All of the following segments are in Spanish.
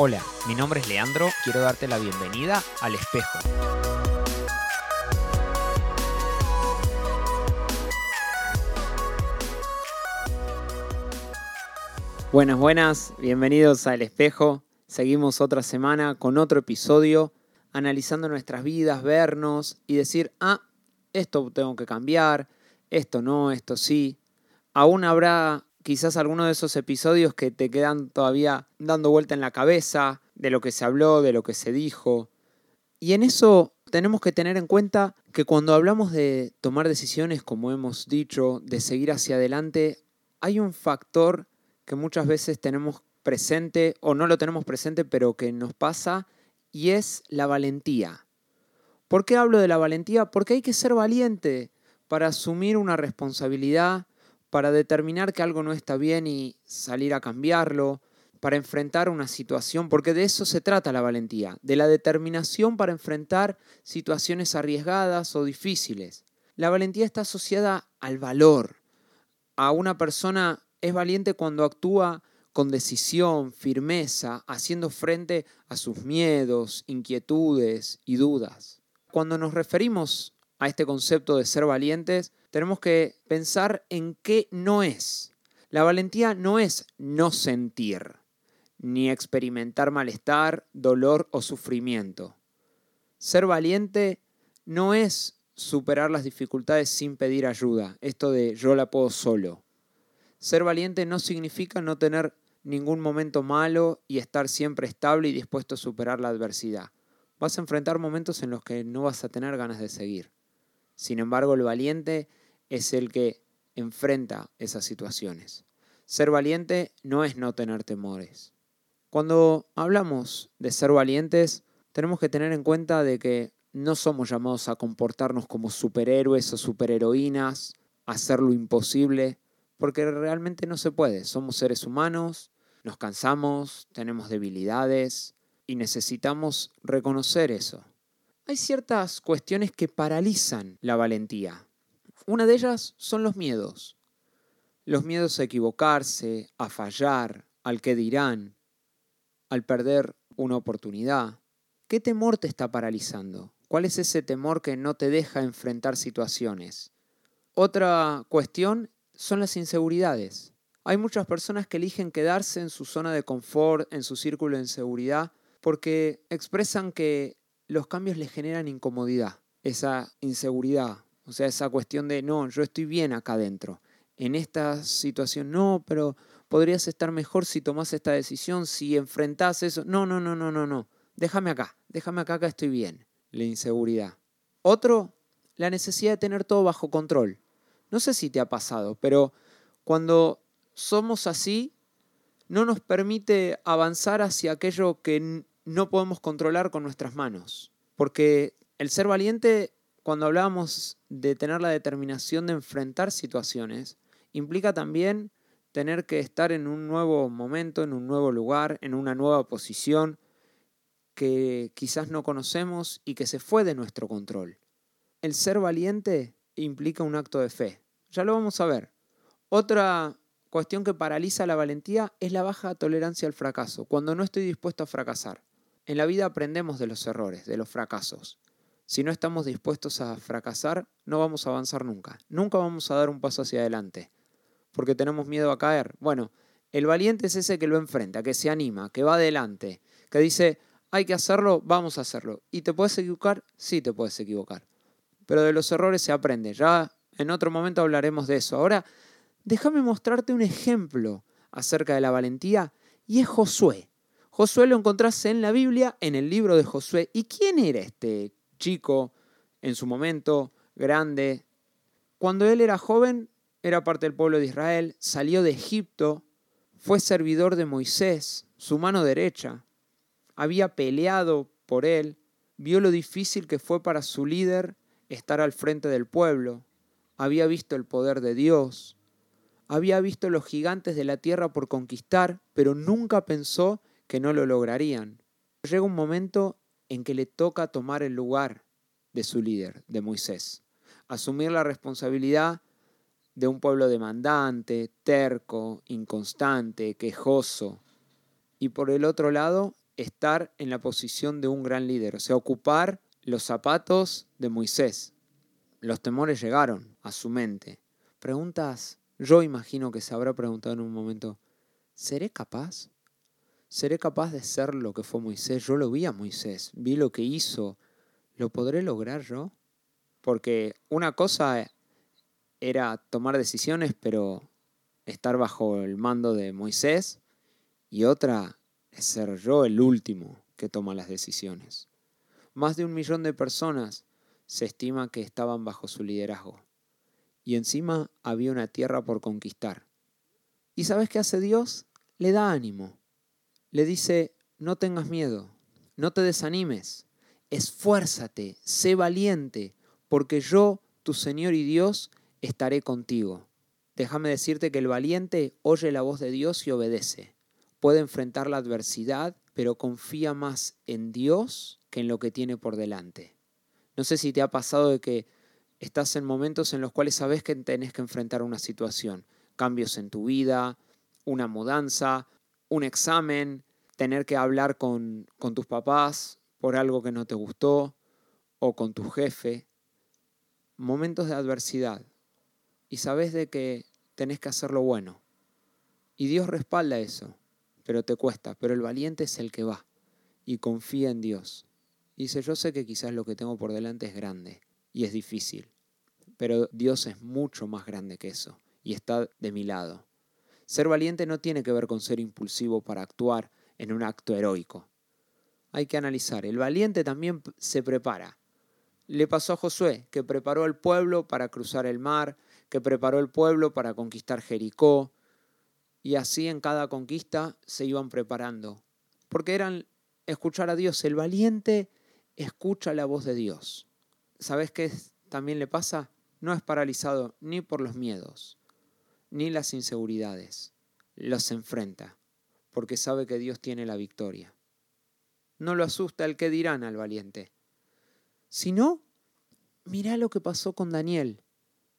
Hola, mi nombre es Leandro, quiero darte la bienvenida al espejo. Buenas, buenas, bienvenidos al espejo. Seguimos otra semana con otro episodio, analizando nuestras vidas, vernos y decir, ah, esto tengo que cambiar, esto no, esto sí. Aún habrá quizás alguno de esos episodios que te quedan todavía dando vuelta en la cabeza, de lo que se habló, de lo que se dijo. Y en eso tenemos que tener en cuenta que cuando hablamos de tomar decisiones, como hemos dicho, de seguir hacia adelante, hay un factor que muchas veces tenemos presente o no lo tenemos presente, pero que nos pasa, y es la valentía. ¿Por qué hablo de la valentía? Porque hay que ser valiente para asumir una responsabilidad, para determinar que algo no está bien y salir a cambiarlo, para enfrentar una situación, porque de eso se trata la valentía, de la determinación para enfrentar situaciones arriesgadas o difíciles. La valentía está asociada al valor. A una persona es valiente cuando actúa con decisión, firmeza, haciendo frente a sus miedos, inquietudes y dudas. Cuando nos referimos a este concepto de ser valientes, tenemos que pensar en qué no es. La valentía no es no sentir, ni experimentar malestar, dolor o sufrimiento. Ser valiente no es superar las dificultades sin pedir ayuda, esto de yo la puedo solo. Ser valiente no significa no tener ningún momento malo y estar siempre estable y dispuesto a superar la adversidad. Vas a enfrentar momentos en los que no vas a tener ganas de seguir. Sin embargo, el valiente es el que enfrenta esas situaciones. Ser valiente no es no tener temores. Cuando hablamos de ser valientes, tenemos que tener en cuenta de que no somos llamados a comportarnos como superhéroes o superheroínas, a hacer lo imposible, porque realmente no se puede. Somos seres humanos, nos cansamos, tenemos debilidades y necesitamos reconocer eso. Hay ciertas cuestiones que paralizan la valentía. Una de ellas son los miedos. Los miedos a equivocarse, a fallar, al que dirán, al perder una oportunidad. ¿Qué temor te está paralizando? ¿Cuál es ese temor que no te deja enfrentar situaciones? Otra cuestión son las inseguridades. Hay muchas personas que eligen quedarse en su zona de confort, en su círculo de seguridad, porque expresan que los cambios les generan incomodidad, esa inseguridad, o sea, esa cuestión de, no, yo estoy bien acá adentro. En esta situación, no, pero podrías estar mejor si tomas esta decisión, si enfrentás eso. No, no, no, no, no, no. Déjame acá, déjame acá, acá estoy bien. La inseguridad. Otro, la necesidad de tener todo bajo control. No sé si te ha pasado, pero cuando somos así, no nos permite avanzar hacia aquello que no podemos controlar con nuestras manos. Porque el ser valiente cuando hablábamos de tener la determinación de enfrentar situaciones, implica también tener que estar en un nuevo momento, en un nuevo lugar, en una nueva posición que quizás no conocemos y que se fue de nuestro control. El ser valiente implica un acto de fe. Ya lo vamos a ver. Otra cuestión que paraliza la valentía es la baja tolerancia al fracaso, cuando no estoy dispuesto a fracasar. En la vida aprendemos de los errores, de los fracasos. Si no estamos dispuestos a fracasar, no vamos a avanzar nunca. Nunca vamos a dar un paso hacia adelante, porque tenemos miedo a caer. Bueno, el valiente es ese que lo enfrenta, que se anima, que va adelante, que dice, hay que hacerlo, vamos a hacerlo. ¿Y te puedes equivocar? Sí, te puedes equivocar. Pero de los errores se aprende. Ya en otro momento hablaremos de eso. Ahora, déjame mostrarte un ejemplo acerca de la valentía y es Josué. Josué lo encontrás en la Biblia, en el libro de Josué. ¿Y quién era este chico, en su momento, grande. Cuando él era joven, era parte del pueblo de Israel, salió de Egipto, fue servidor de Moisés, su mano derecha, había peleado por él, vio lo difícil que fue para su líder estar al frente del pueblo, había visto el poder de Dios, había visto los gigantes de la tierra por conquistar, pero nunca pensó que no lo lograrían. Llega un momento en que le toca tomar el lugar de su líder, de Moisés. Asumir la responsabilidad de un pueblo demandante, terco, inconstante, quejoso. Y por el otro lado, estar en la posición de un gran líder, o sea, ocupar los zapatos de Moisés. Los temores llegaron a su mente. Preguntas, yo imagino que se habrá preguntado en un momento, ¿seré capaz? ¿Seré capaz de ser lo que fue Moisés? Yo lo vi a Moisés, vi lo que hizo. ¿Lo podré lograr yo? Porque una cosa era tomar decisiones, pero estar bajo el mando de Moisés, y otra es ser yo el último que toma las decisiones. Más de un millón de personas se estima que estaban bajo su liderazgo. Y encima había una tierra por conquistar. ¿Y sabes qué hace Dios? Le da ánimo. Le dice, no tengas miedo, no te desanimes, esfuérzate, sé valiente, porque yo, tu Señor y Dios, estaré contigo. Déjame decirte que el valiente oye la voz de Dios y obedece. Puede enfrentar la adversidad, pero confía más en Dios que en lo que tiene por delante. No sé si te ha pasado de que estás en momentos en los cuales sabes que tenés que enfrentar una situación, cambios en tu vida, una mudanza, un examen, tener que hablar con, tus papás por algo que no te gustó o con tu jefe. Momentos de adversidad. Y sabes de que tenés que hacer lo bueno. Y Dios respalda eso, pero te cuesta. Pero el valiente es el que va y confía en Dios. Dice, yo sé que quizás lo que tengo por delante es grande y es difícil, pero Dios es mucho más grande que eso y está de mi lado. Ser valiente no tiene que ver con ser impulsivo para actuar en un acto heroico. Hay que analizar, el valiente también se prepara. Le pasó a Josué, que preparó al pueblo para cruzar el mar, que preparó el pueblo para conquistar Jericó, y así en cada conquista se iban preparando, porque eran escuchar a Dios. El valiente escucha la voz de Dios. ¿Sabes qué también le pasa? No es paralizado ni por los miedos, ni las inseguridades. Los enfrenta, porque sabe que Dios tiene la victoria. No lo asusta el que dirán al valiente. Si no, mirá lo que pasó con Daniel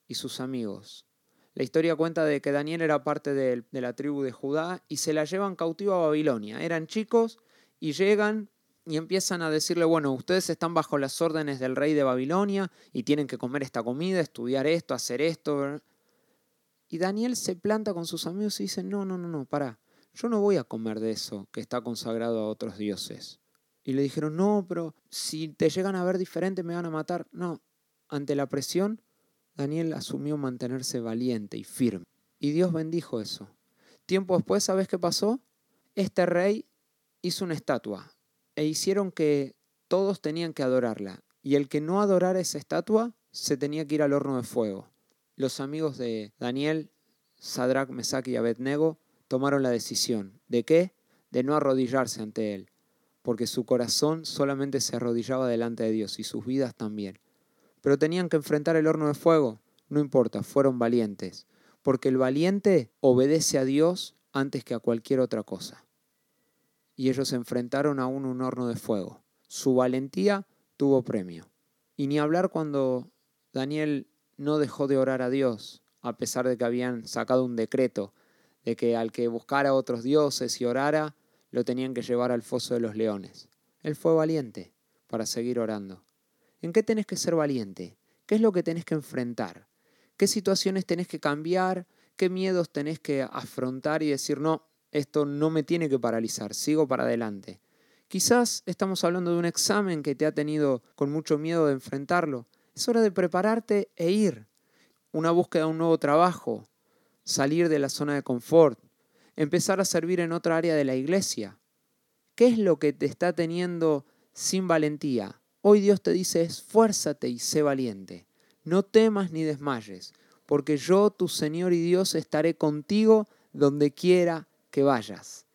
y sus amigos. La historia cuenta de que Daniel era parte de, la tribu de Judá y se la llevan cautivo a Babilonia. Eran chicos y llegan y empiezan a decirle, bueno, ustedes están bajo las órdenes del rey de Babilonia y tienen que comer esta comida, estudiar esto, hacer esto. Y Daniel se planta con sus amigos y dice, no, no, no, no, para, yo no voy a comer de eso que está consagrado a otros dioses. Y le dijeron, no, pero si te llegan a ver diferente me van a matar. No, ante la presión, Daniel asumió mantenerse valiente y firme. Y Dios bendijo eso. Tiempo después, ¿sabes qué pasó? Este rey hizo una estatua e hicieron que todos tenían que adorarla, y el que no adorara esa estatua se tenía que ir al horno de fuego. Los amigos de Daniel, Sadrach, Mesach y Abednego tomaron la decisión. ¿De qué? De no arrodillarse ante él, porque su corazón solamente se arrodillaba delante de Dios y sus vidas también. Pero tenían que enfrentar el horno de fuego. No importa, fueron valientes, porque el valiente obedece a Dios antes que a cualquier otra cosa y ellos se enfrentaron a un horno de fuego. Su valentía tuvo premio. Y ni hablar cuando Daniel no dejó de orar a Dios, a pesar de que habían sacado un decreto de que al que buscara otros dioses y orara, lo tenían que llevar al foso de los leones. Él fue valiente para seguir orando. ¿En qué tenés que ser valiente? ¿Qué es lo que tenés que enfrentar? ¿Qué situaciones tenés que cambiar? ¿Qué miedos tenés que afrontar y decir, no, esto no me tiene que paralizar, sigo para adelante. Quizás estamos hablando de un examen que te ha tenido con mucho miedo de enfrentarlo. Es hora de prepararte e ir. Una búsqueda de un nuevo trabajo, salir de la zona de confort, empezar a servir en otra área de la iglesia. ¿Qué es lo que te está teniendo sin valentía? Hoy Dios te dice, esfuérzate y sé valiente. No temas ni desmayes, porque yo, tu Señor y Dios, estaré contigo donde quiera que vayas.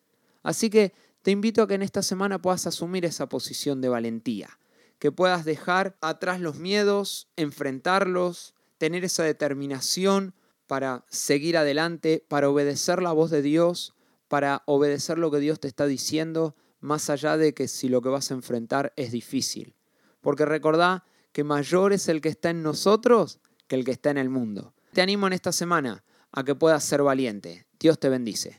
Así que te invito a que en esta semana puedas asumir esa posición de valentía, que puedas dejar atrás los miedos, enfrentarlos, tener esa determinación para seguir adelante, para obedecer la voz de Dios, para obedecer lo que Dios te está diciendo, más allá de que si lo que vas a enfrentar es difícil. Porque recordá que mayor es el que está en nosotros que el que está en el mundo. Te animo en esta semana a que puedas ser valiente. Dios te bendice.